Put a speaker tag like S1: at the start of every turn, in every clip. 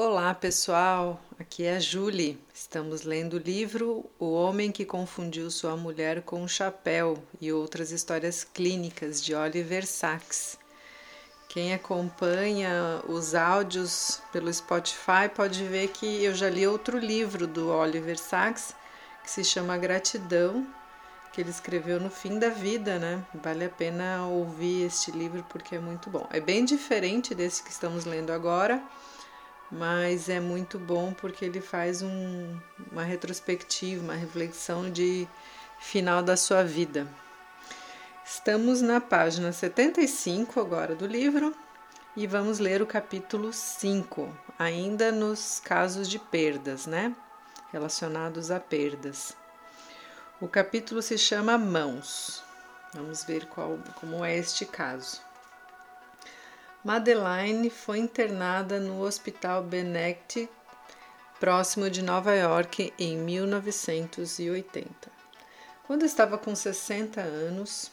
S1: Olá pessoal, aqui é a Julie. Estamos lendo o livro O Homem que Confundiu Sua Mulher com um Chapéu e outras histórias clínicas de Oliver Sacks. Quem acompanha os áudios pelo Spotify pode ver que eu já li outro livro do Oliver Sacks que se chama Gratidão, que ele escreveu no fim da vida, né? Vale a pena ouvir este livro porque é muito bom. É bem diferente desse que estamos lendo agora mas é muito bom porque ele faz um, uma retrospectiva, uma reflexão de final da sua vida. Estamos na página 75 agora do livro e vamos ler o capítulo 5, ainda nos casos de perdas, né? Relacionados a perdas. O capítulo se chama Mãos. Vamos ver qual, como é este caso. Madeline foi internada no Hospital Benect, próximo de Nova York, em 1980. Quando estava com 60 anos,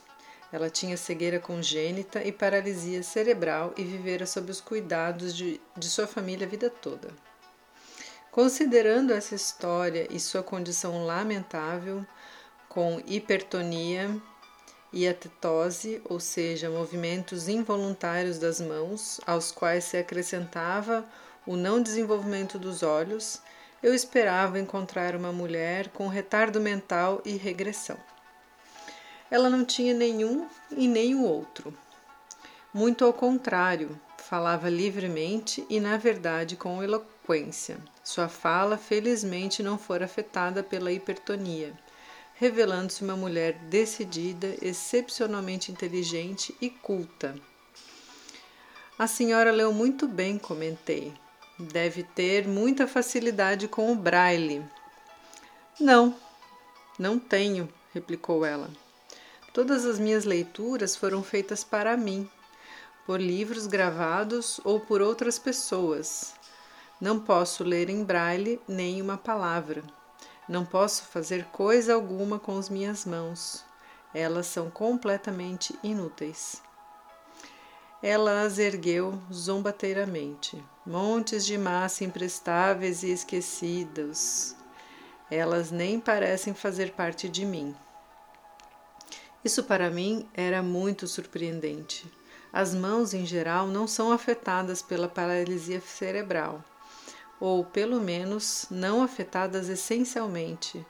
S1: ela tinha cegueira congênita e paralisia cerebral e vivera sob os cuidados de, de sua família a vida toda. Considerando essa história e sua condição lamentável, com hipertonia, e a tetose, ou seja, movimentos involuntários das mãos, aos quais se acrescentava o não desenvolvimento dos olhos, eu esperava encontrar uma mulher com retardo mental e regressão. Ela não tinha nenhum e nem o outro. Muito ao contrário, falava livremente e, na verdade, com eloquência. Sua fala, felizmente, não fora afetada pela hipertonia revelando-se uma mulher decidida, excepcionalmente inteligente e culta. A senhora leu muito bem, comentei. Deve ter muita facilidade com o braille. Não, não tenho, replicou ela. Todas as minhas leituras foram feitas para mim, por livros gravados ou por outras pessoas. Não posso ler em braille nem uma palavra. Não posso fazer coisa alguma com as minhas mãos. Elas são completamente inúteis. Ela as ergueu zombateiramente. Montes de massa imprestáveis e esquecidos. Elas nem parecem fazer parte de mim. Isso para mim era muito surpreendente. As mãos, em geral, não são afetadas pela paralisia cerebral ou pelo menos não afetadas essencialmente.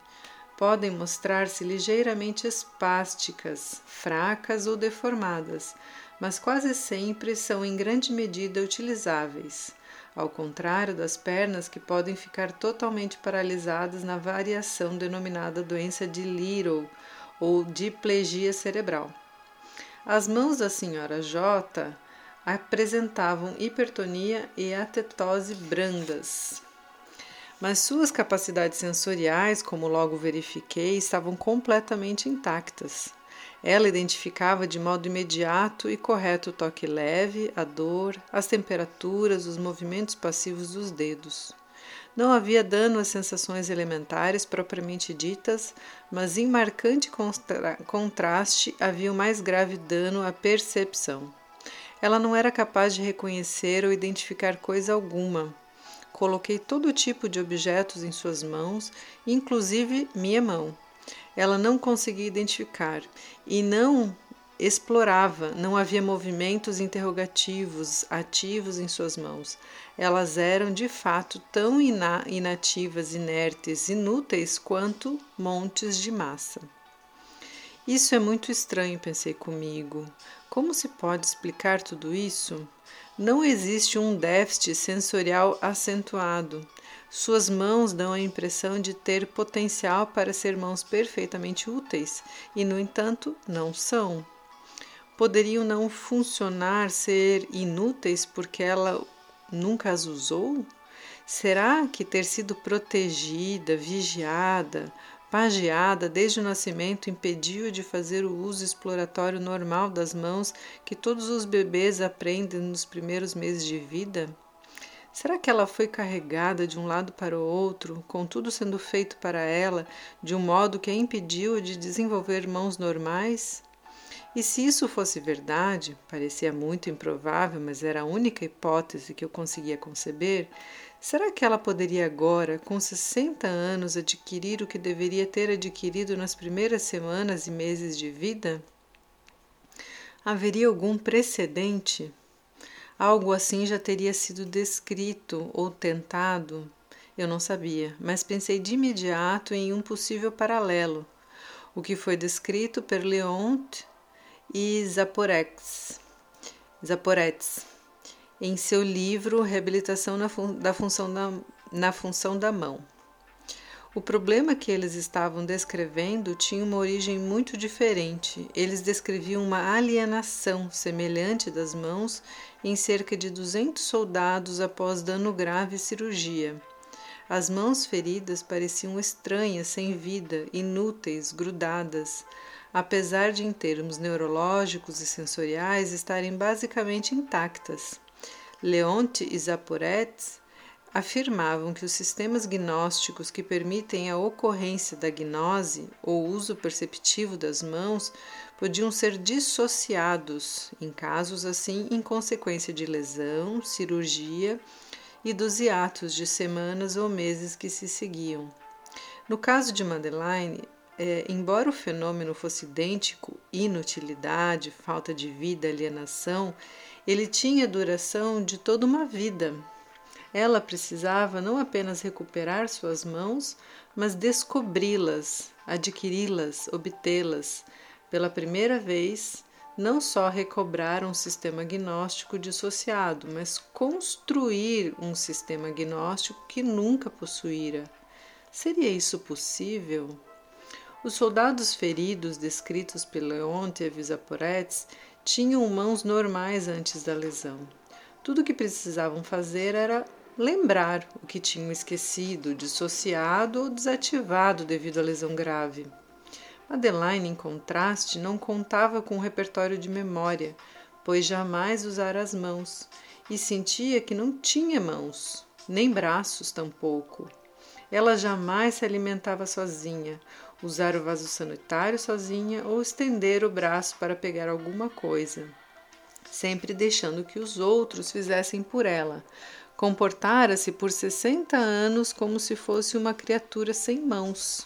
S1: Podem mostrar-se ligeiramente espásticas, fracas ou deformadas, mas quase sempre são em grande medida utilizáveis, ao contrário das pernas que podem ficar totalmente paralisadas na variação denominada doença de Little ou diplegia cerebral. As mãos da senhora J apresentavam hipertonia e atetose brandas. Mas suas capacidades sensoriais, como logo verifiquei, estavam completamente intactas. Ela identificava de modo imediato e correto o toque leve, a dor, as temperaturas, os movimentos passivos dos dedos. Não havia dano às sensações elementares propriamente ditas, mas em marcante contra contraste havia o mais grave dano à percepção. Ela não era capaz de reconhecer ou identificar coisa alguma. Coloquei todo tipo de objetos em suas mãos, inclusive minha mão. Ela não conseguia identificar e não explorava, não havia movimentos interrogativos ativos em suas mãos. Elas eram de fato tão ina inativas, inertes, inúteis quanto montes de massa. Isso é muito estranho, pensei comigo. Como se pode explicar tudo isso? Não existe um déficit sensorial acentuado. Suas mãos dão a impressão de ter potencial para ser mãos perfeitamente úteis e, no entanto, não são. Poderiam não funcionar, ser inúteis porque ela nunca as usou? Será que ter sido protegida, vigiada, pagiada desde o nascimento impediu de fazer o uso exploratório normal das mãos que todos os bebês aprendem nos primeiros meses de vida? Será que ela foi carregada de um lado para o outro, com tudo sendo feito para ela, de um modo que a impediu de desenvolver mãos normais? E se isso fosse verdade, parecia muito improvável, mas era a única hipótese que eu conseguia conceber, será que ela poderia agora, com 60 anos, adquirir o que deveria ter adquirido nas primeiras semanas e meses de vida? Haveria algum precedente? Algo assim já teria sido descrito ou tentado? Eu não sabia, mas pensei de imediato em um possível paralelo, o que foi descrito por Leonte e Zaporetz em seu livro Reabilitação na, fun da função da, na função da mão. O problema que eles estavam descrevendo tinha uma origem muito diferente. Eles descreviam uma alienação semelhante das mãos em cerca de 200 soldados após dano grave e cirurgia. As mãos feridas pareciam estranhas, sem vida, inúteis, grudadas, apesar de, em termos neurológicos e sensoriais, estarem basicamente intactas. Leonte e Zaporetz afirmavam que os sistemas gnósticos que permitem a ocorrência da gnose ou uso perceptivo das mãos podiam ser dissociados, em casos assim, em consequência de lesão, cirurgia e dos hiatos de semanas ou meses que se seguiam. No caso de Madeline, é, embora o fenômeno fosse idêntico, inutilidade, falta de vida, alienação, ele tinha duração de toda uma vida, ela precisava não apenas recuperar suas mãos, mas descobri-las, adquiri-las, obtê-las. Pela primeira vez, não só recobrar um sistema gnóstico dissociado, mas construir um sistema gnóstico que nunca possuíra. Seria isso possível? Os soldados feridos descritos pelo Leonte e tinham mãos normais antes da lesão. Tudo o que precisavam fazer era lembrar o que tinham esquecido, dissociado ou desativado devido à lesão grave. Adeline, em contraste, não contava com um repertório de memória, pois jamais usara as mãos, e sentia que não tinha mãos, nem braços tampouco. Ela jamais se alimentava sozinha, usar o vaso sanitário sozinha ou estender o braço para pegar alguma coisa, sempre deixando que os outros fizessem por ela, Comportara-se por 60 anos como se fosse uma criatura sem mãos.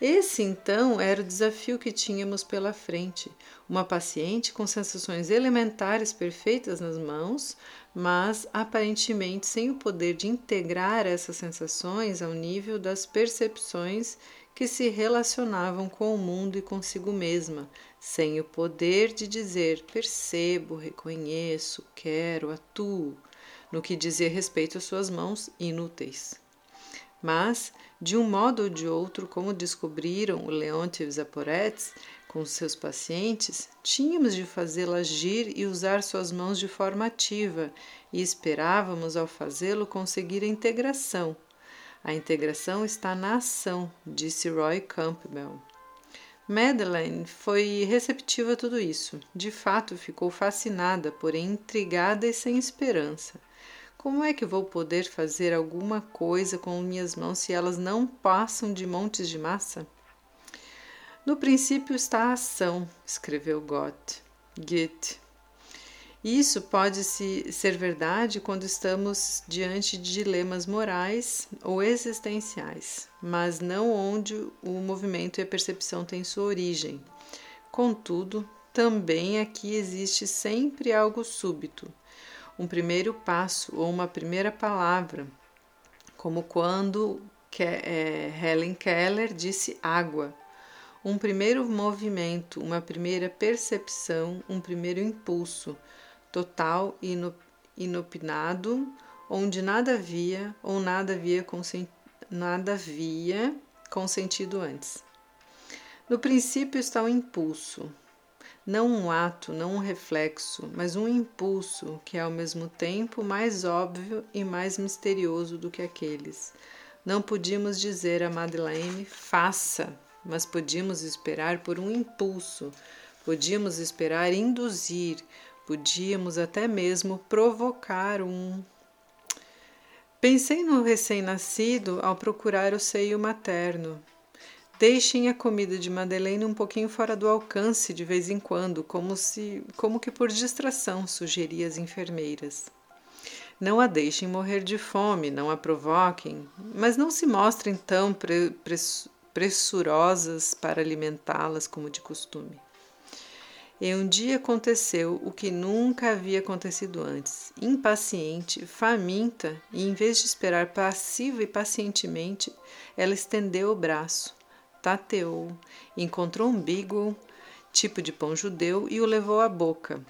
S1: Esse então era o desafio que tínhamos pela frente. Uma paciente com sensações elementares perfeitas nas mãos, mas aparentemente sem o poder de integrar essas sensações ao nível das percepções que se relacionavam com o mundo e consigo mesma, sem o poder de dizer percebo, reconheço, quero, atuo no que dizia respeito às suas mãos inúteis. Mas, de um modo ou de outro, como descobriram o Leonte os Zaporetes com seus pacientes, tínhamos de fazê-lo agir e usar suas mãos de forma ativa, e esperávamos, ao fazê-lo, conseguir a integração. A integração está na ação, disse Roy Campbell. Madeleine foi receptiva a tudo isso. De fato, ficou fascinada, porém intrigada e sem esperança. Como é que vou poder fazer alguma coisa com minhas mãos se elas não passam de montes de massa? No princípio está a ação, escreveu Goethe. Goethe. Isso pode ser verdade quando estamos diante de dilemas morais ou existenciais, mas não onde o movimento e a percepção têm sua origem. Contudo, também aqui existe sempre algo súbito, um primeiro passo ou uma primeira palavra, como quando é, Helen Keller disse água. Um primeiro movimento, uma primeira percepção, um primeiro impulso, total e inopinado, onde nada havia ou nada havia, nada havia consentido antes. No princípio está o impulso, não um ato, não um reflexo, mas um impulso que é ao mesmo tempo mais óbvio e mais misterioso do que aqueles. Não podíamos dizer a Madeleine faça, mas podíamos esperar por um impulso, podíamos esperar induzir, podíamos até mesmo provocar um. Pensei no recém-nascido ao procurar o seio materno. Deixem a comida de Madeleine um pouquinho fora do alcance de vez em quando, como se, como que por distração, sugeria as enfermeiras. Não a deixem morrer de fome, não a provoquem, mas não se mostrem tão pre pressurosas para alimentá-las como de costume. E um dia aconteceu o que nunca havia acontecido antes. Impaciente, faminta, e em vez de esperar passiva e pacientemente, ela estendeu o braço, tateou, encontrou um beagle, tipo de pão judeu, e o levou à boca.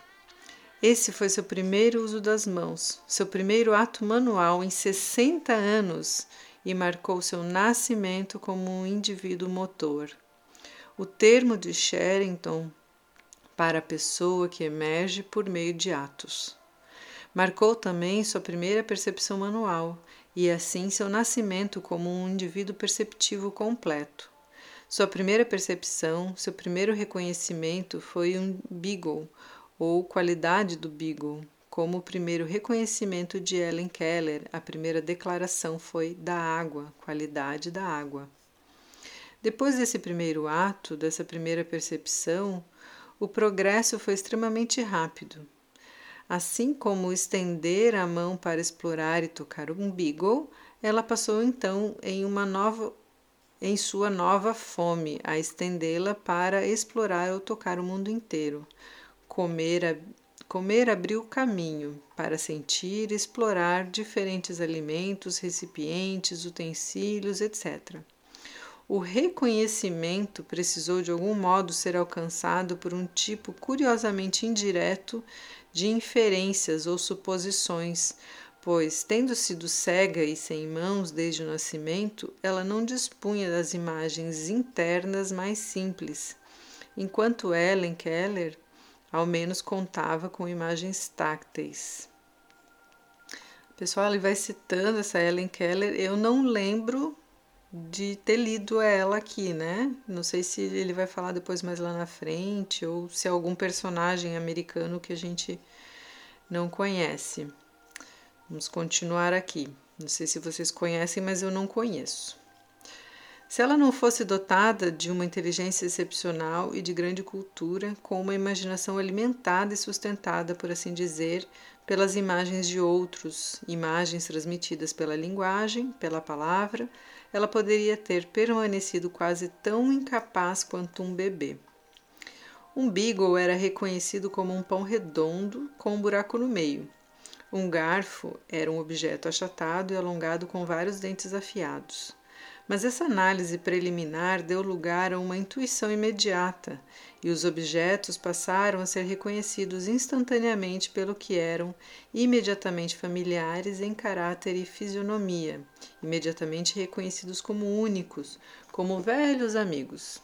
S1: Esse foi seu primeiro uso das mãos, seu primeiro ato manual em 60 anos e marcou seu nascimento como um indivíduo motor. O termo de Sherrington para a pessoa que emerge por meio de atos. Marcou também sua primeira percepção manual e assim seu nascimento como um indivíduo perceptivo completo. Sua primeira percepção, seu primeiro reconhecimento foi um beagle, ou qualidade do Beagle. Como o primeiro reconhecimento de Ellen Keller, a primeira declaração foi da água, qualidade da água. Depois desse primeiro ato, dessa primeira percepção, o progresso foi extremamente rápido. Assim como estender a mão para explorar e tocar um beagle, ela passou então em uma nova em sua nova fome a estendê-la para explorar ou tocar o mundo inteiro. Comer, comer abriu o caminho para sentir e explorar diferentes alimentos, recipientes, utensílios, etc. O reconhecimento precisou de algum modo ser alcançado por um tipo curiosamente indireto de inferências ou suposições, pois, tendo sido cega e sem mãos desde o nascimento, ela não dispunha das imagens internas mais simples, enquanto Ellen Keller ao menos contava com imagens tácteis. Pessoal, ele vai citando essa Ellen Keller. Eu não lembro de ter lido ela aqui, né? Não sei se ele vai falar depois mais lá na frente ou se é algum personagem americano que a gente não conhece. Vamos continuar aqui. Não sei se vocês conhecem, mas eu não conheço. Se ela não fosse dotada de uma inteligência excepcional e de grande cultura, com uma imaginação alimentada e sustentada, por assim dizer, pelas imagens de outros, imagens transmitidas pela linguagem, pela palavra, ela poderia ter permanecido quase tão incapaz quanto um bebê. Um beagle era reconhecido como um pão redondo com um buraco no meio. Um garfo era um objeto achatado e alongado com vários dentes afiados. Mas essa análise preliminar deu lugar a uma intuição imediata, e os objetos passaram a ser reconhecidos instantaneamente pelo que eram, imediatamente familiares em caráter e fisionomia, imediatamente reconhecidos como únicos, como velhos amigos.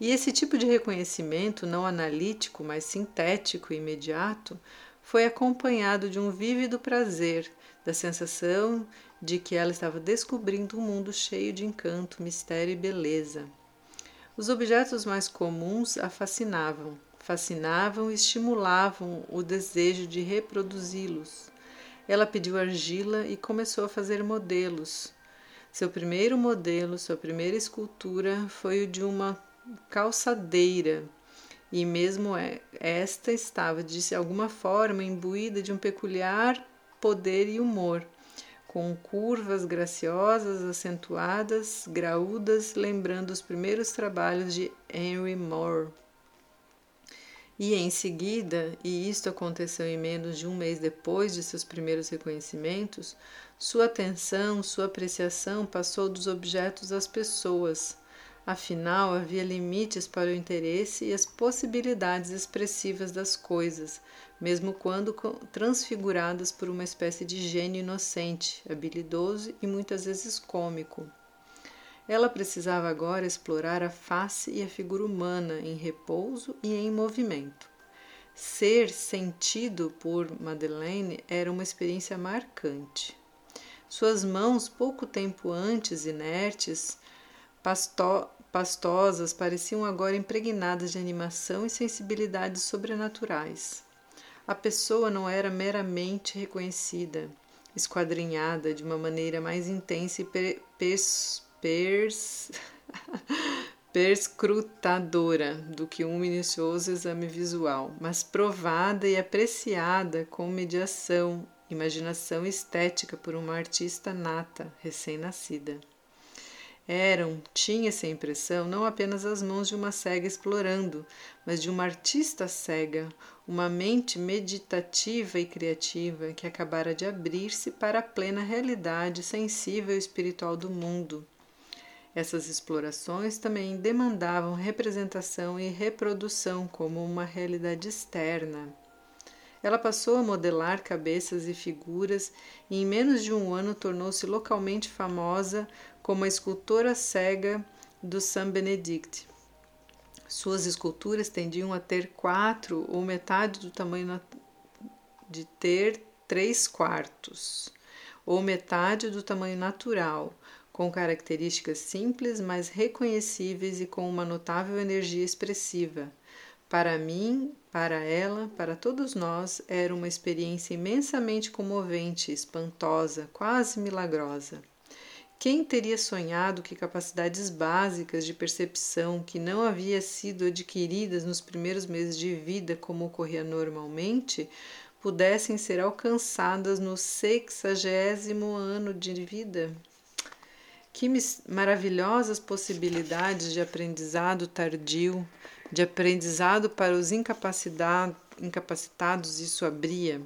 S1: E esse tipo de reconhecimento, não analítico, mas sintético e imediato, foi acompanhado de um vívido prazer, da sensação de que ela estava descobrindo um mundo cheio de encanto, mistério e beleza. Os objetos mais comuns a fascinavam, fascinavam e estimulavam o desejo de reproduzi-los. Ela pediu argila e começou a fazer modelos. Seu primeiro modelo, sua primeira escultura foi o de uma calçadeira, e mesmo é, esta estava de alguma forma imbuída de um peculiar poder e humor com curvas graciosas, acentuadas, graúdas, lembrando os primeiros trabalhos de Henry Moore. E em seguida, e isto aconteceu em menos de um mês depois de seus primeiros reconhecimentos, sua atenção, sua apreciação passou dos objetos às pessoas. Afinal, havia limites para o interesse e as possibilidades expressivas das coisas, mesmo quando transfiguradas por uma espécie de gênio inocente, habilidoso e muitas vezes cômico. Ela precisava agora explorar a face e a figura humana em repouso e em movimento. Ser sentido por Madeleine era uma experiência marcante. Suas mãos, pouco tempo antes inertes, pasto pastosas, pareciam agora impregnadas de animação e sensibilidades sobrenaturais. A pessoa não era meramente reconhecida, esquadrinhada de uma maneira mais intensa e per pers pers perscrutadora do que um minucioso exame visual, mas provada e apreciada com mediação, imaginação estética por uma artista nata, recém-nascida. Eram, tinha-se a impressão, não apenas as mãos de uma cega explorando, mas de uma artista cega, uma mente meditativa e criativa que acabara de abrir-se para a plena realidade sensível e espiritual do mundo essas explorações também demandavam representação e reprodução como uma realidade externa. Ela passou a modelar cabeças e figuras e em menos de um ano tornou-se localmente famosa como a escultora cega do Saint Benedict. Suas esculturas tendiam a ter quatro ou metade do tamanho de ter três quartos, ou metade do tamanho natural, com características simples, mas reconhecíveis e com uma notável energia expressiva. Para mim, para ela, para todos nós, era uma experiência imensamente comovente, espantosa, quase milagrosa. Quem teria sonhado que capacidades básicas de percepção que não haviam sido adquiridas nos primeiros meses de vida, como ocorria normalmente, pudessem ser alcançadas no sexagésimo ano de vida? Que maravilhosas possibilidades de aprendizado tardio, de aprendizado para os incapacitados isso abria.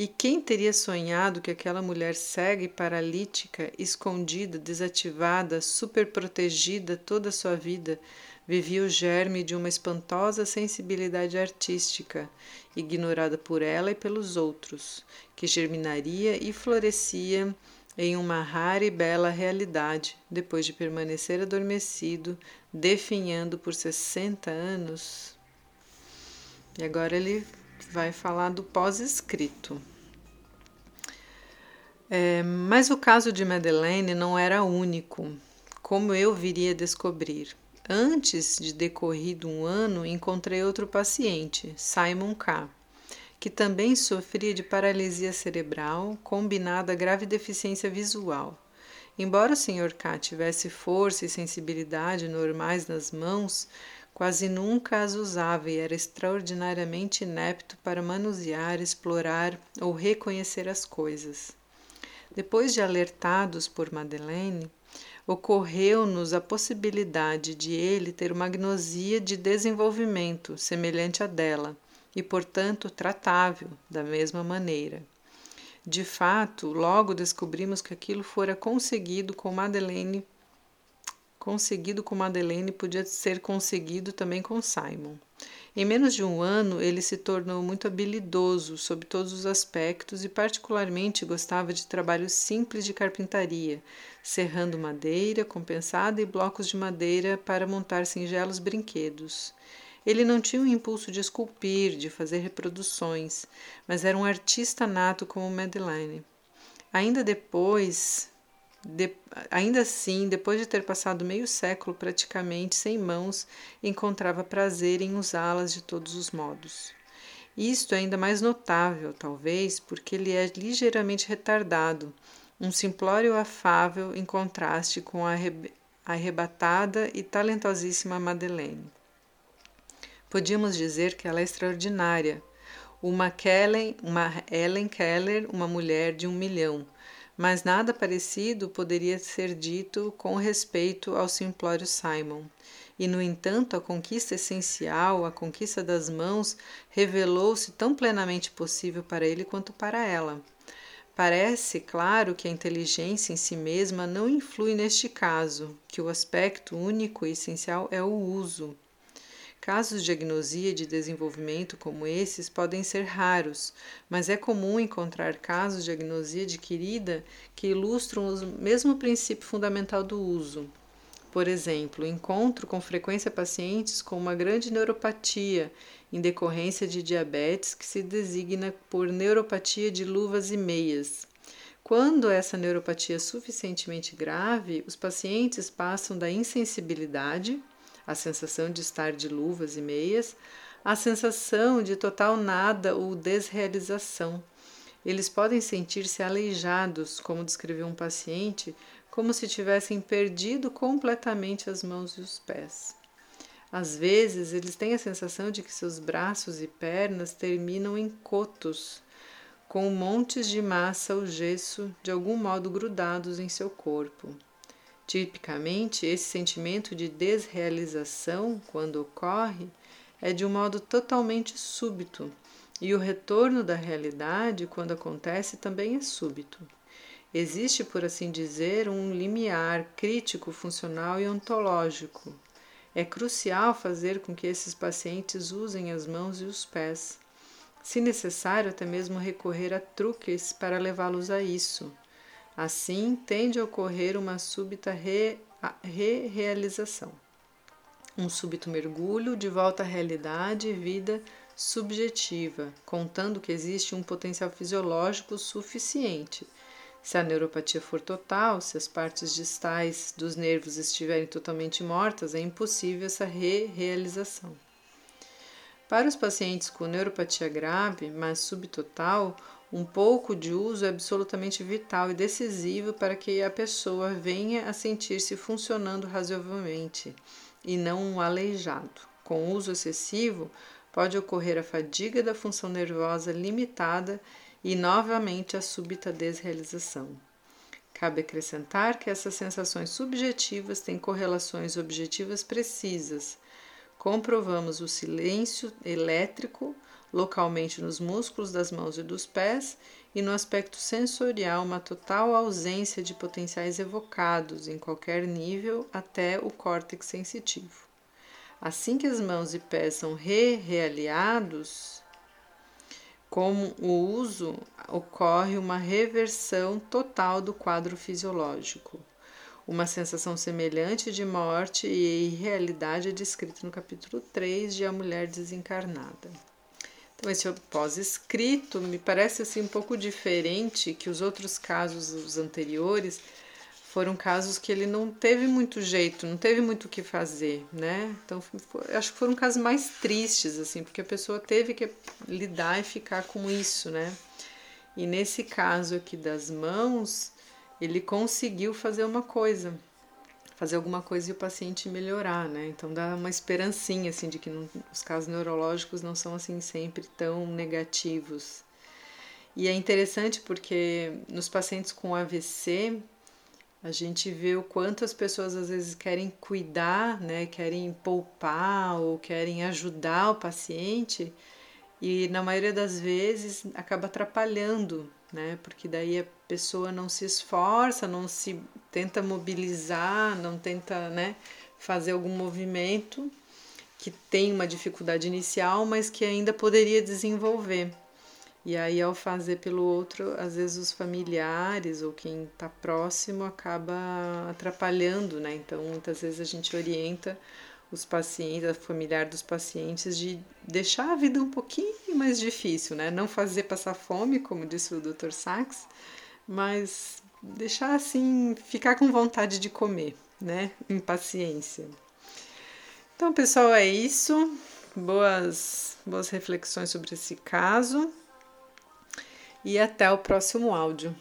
S1: E quem teria sonhado que aquela mulher cega e paralítica, escondida, desativada, superprotegida toda a sua vida, vivia o germe de uma espantosa sensibilidade artística, ignorada por ela e pelos outros, que germinaria e florescia em uma rara e bela realidade, depois de permanecer adormecido, definhando por 60 anos. E agora ele vai falar do pós-escrito. É, mas o caso de Madeleine não era único, como eu viria a descobrir. Antes de decorrido um ano, encontrei outro paciente, Simon K que também sofria de paralisia cerebral combinada a grave deficiência visual. Embora o Sr. K tivesse força e sensibilidade normais nas mãos, quase nunca as usava e era extraordinariamente inepto para manusear, explorar ou reconhecer as coisas. Depois de alertados por Madeleine, ocorreu-nos a possibilidade de ele ter uma agnosia de desenvolvimento semelhante à dela e, portanto, tratável da mesma maneira. De fato, logo descobrimos que aquilo fora conseguido com Madeleine, conseguido com Madeleine podia ser conseguido também com Simon. Em menos de um ano, ele se tornou muito habilidoso sob todos os aspectos e, particularmente, gostava de trabalhos simples de carpintaria, serrando madeira compensada e blocos de madeira para montar singelos brinquedos. Ele não tinha o impulso de esculpir, de fazer reproduções, mas era um artista nato como Madeleine. Ainda depois, de, ainda assim, depois de ter passado meio século praticamente sem mãos, encontrava prazer em usá-las de todos os modos. Isto é ainda mais notável, talvez, porque ele é ligeiramente retardado, um simplório afável em contraste com a arrebatada e talentosíssima Madeleine. Podíamos dizer que ela é extraordinária. Uma, Kellen, uma Ellen Keller, uma mulher de um milhão, mas nada parecido poderia ser dito com respeito ao simplório Simon. E, no entanto, a conquista essencial, a conquista das mãos, revelou-se tão plenamente possível para ele quanto para ela. Parece claro que a inteligência em si mesma não influi neste caso, que o aspecto único e essencial é o uso. Casos de agnosia de desenvolvimento como esses podem ser raros, mas é comum encontrar casos de agnosia adquirida que ilustram o mesmo princípio fundamental do uso. Por exemplo, encontro com frequência pacientes com uma grande neuropatia em decorrência de diabetes que se designa por neuropatia de luvas e meias. Quando essa neuropatia é suficientemente grave, os pacientes passam da insensibilidade a sensação de estar de luvas e meias, a sensação de total nada ou desrealização. Eles podem sentir-se aleijados, como descreveu um paciente, como se tivessem perdido completamente as mãos e os pés. Às vezes, eles têm a sensação de que seus braços e pernas terminam em cotos, com montes de massa ou gesso de algum modo grudados em seu corpo. Tipicamente, esse sentimento de desrealização, quando ocorre, é de um modo totalmente súbito, e o retorno da realidade, quando acontece, também é súbito. Existe, por assim dizer, um limiar crítico, funcional e ontológico. É crucial fazer com que esses pacientes usem as mãos e os pés se necessário, até mesmo recorrer a truques para levá-los a isso. Assim, tende a ocorrer uma súbita re-realização, um súbito mergulho de volta à realidade e vida subjetiva, contando que existe um potencial fisiológico suficiente. Se a neuropatia for total, se as partes distais dos nervos estiverem totalmente mortas, é impossível essa re-realização. Para os pacientes com neuropatia grave, mas subtotal, um pouco de uso é absolutamente vital e decisivo para que a pessoa venha a sentir-se funcionando razoavelmente e não um aleijado. Com uso excessivo, pode ocorrer a fadiga da função nervosa limitada e novamente a súbita desrealização. Cabe acrescentar que essas sensações subjetivas têm correlações objetivas precisas Comprovamos o silêncio elétrico localmente nos músculos das mãos e dos pés e no aspecto sensorial uma total ausência de potenciais evocados em qualquer nível até o córtex sensitivo. Assim que as mãos e pés são re-realiados, com o uso ocorre uma reversão total do quadro fisiológico. Uma sensação semelhante de morte e irrealidade é descrita no capítulo 3 de A Mulher Desencarnada. Então, esse pós-escrito me parece assim um pouco diferente que os outros casos, os anteriores, foram casos que ele não teve muito jeito, não teve muito o que fazer, né? Então, acho que foram casos mais tristes, assim, porque a pessoa teve que lidar e ficar com isso, né? E nesse caso aqui das mãos, ele conseguiu fazer uma coisa, fazer alguma coisa e o paciente melhorar, né? Então dá uma esperancinha assim de que não, os casos neurológicos não são assim sempre tão negativos. E é interessante porque nos pacientes com AVC a gente vê o quanto as pessoas às vezes querem cuidar, né? Querem poupar ou querem ajudar o paciente e na maioria das vezes acaba atrapalhando né? Porque daí a pessoa não se esforça, não se tenta mobilizar, não tenta, né, fazer algum movimento que tem uma dificuldade inicial, mas que ainda poderia desenvolver. E aí, ao fazer pelo outro, às vezes os familiares ou quem está próximo acaba atrapalhando, né? Então, muitas vezes a gente orienta os pacientes, a familiar dos pacientes, de deixar a vida um pouquinho mais difícil, né? Não fazer passar fome, como disse o Dr. Sachs, mas deixar assim, ficar com vontade de comer, né? Em paciência. Então, pessoal, é isso. Boas, boas reflexões sobre esse caso. E até o próximo áudio.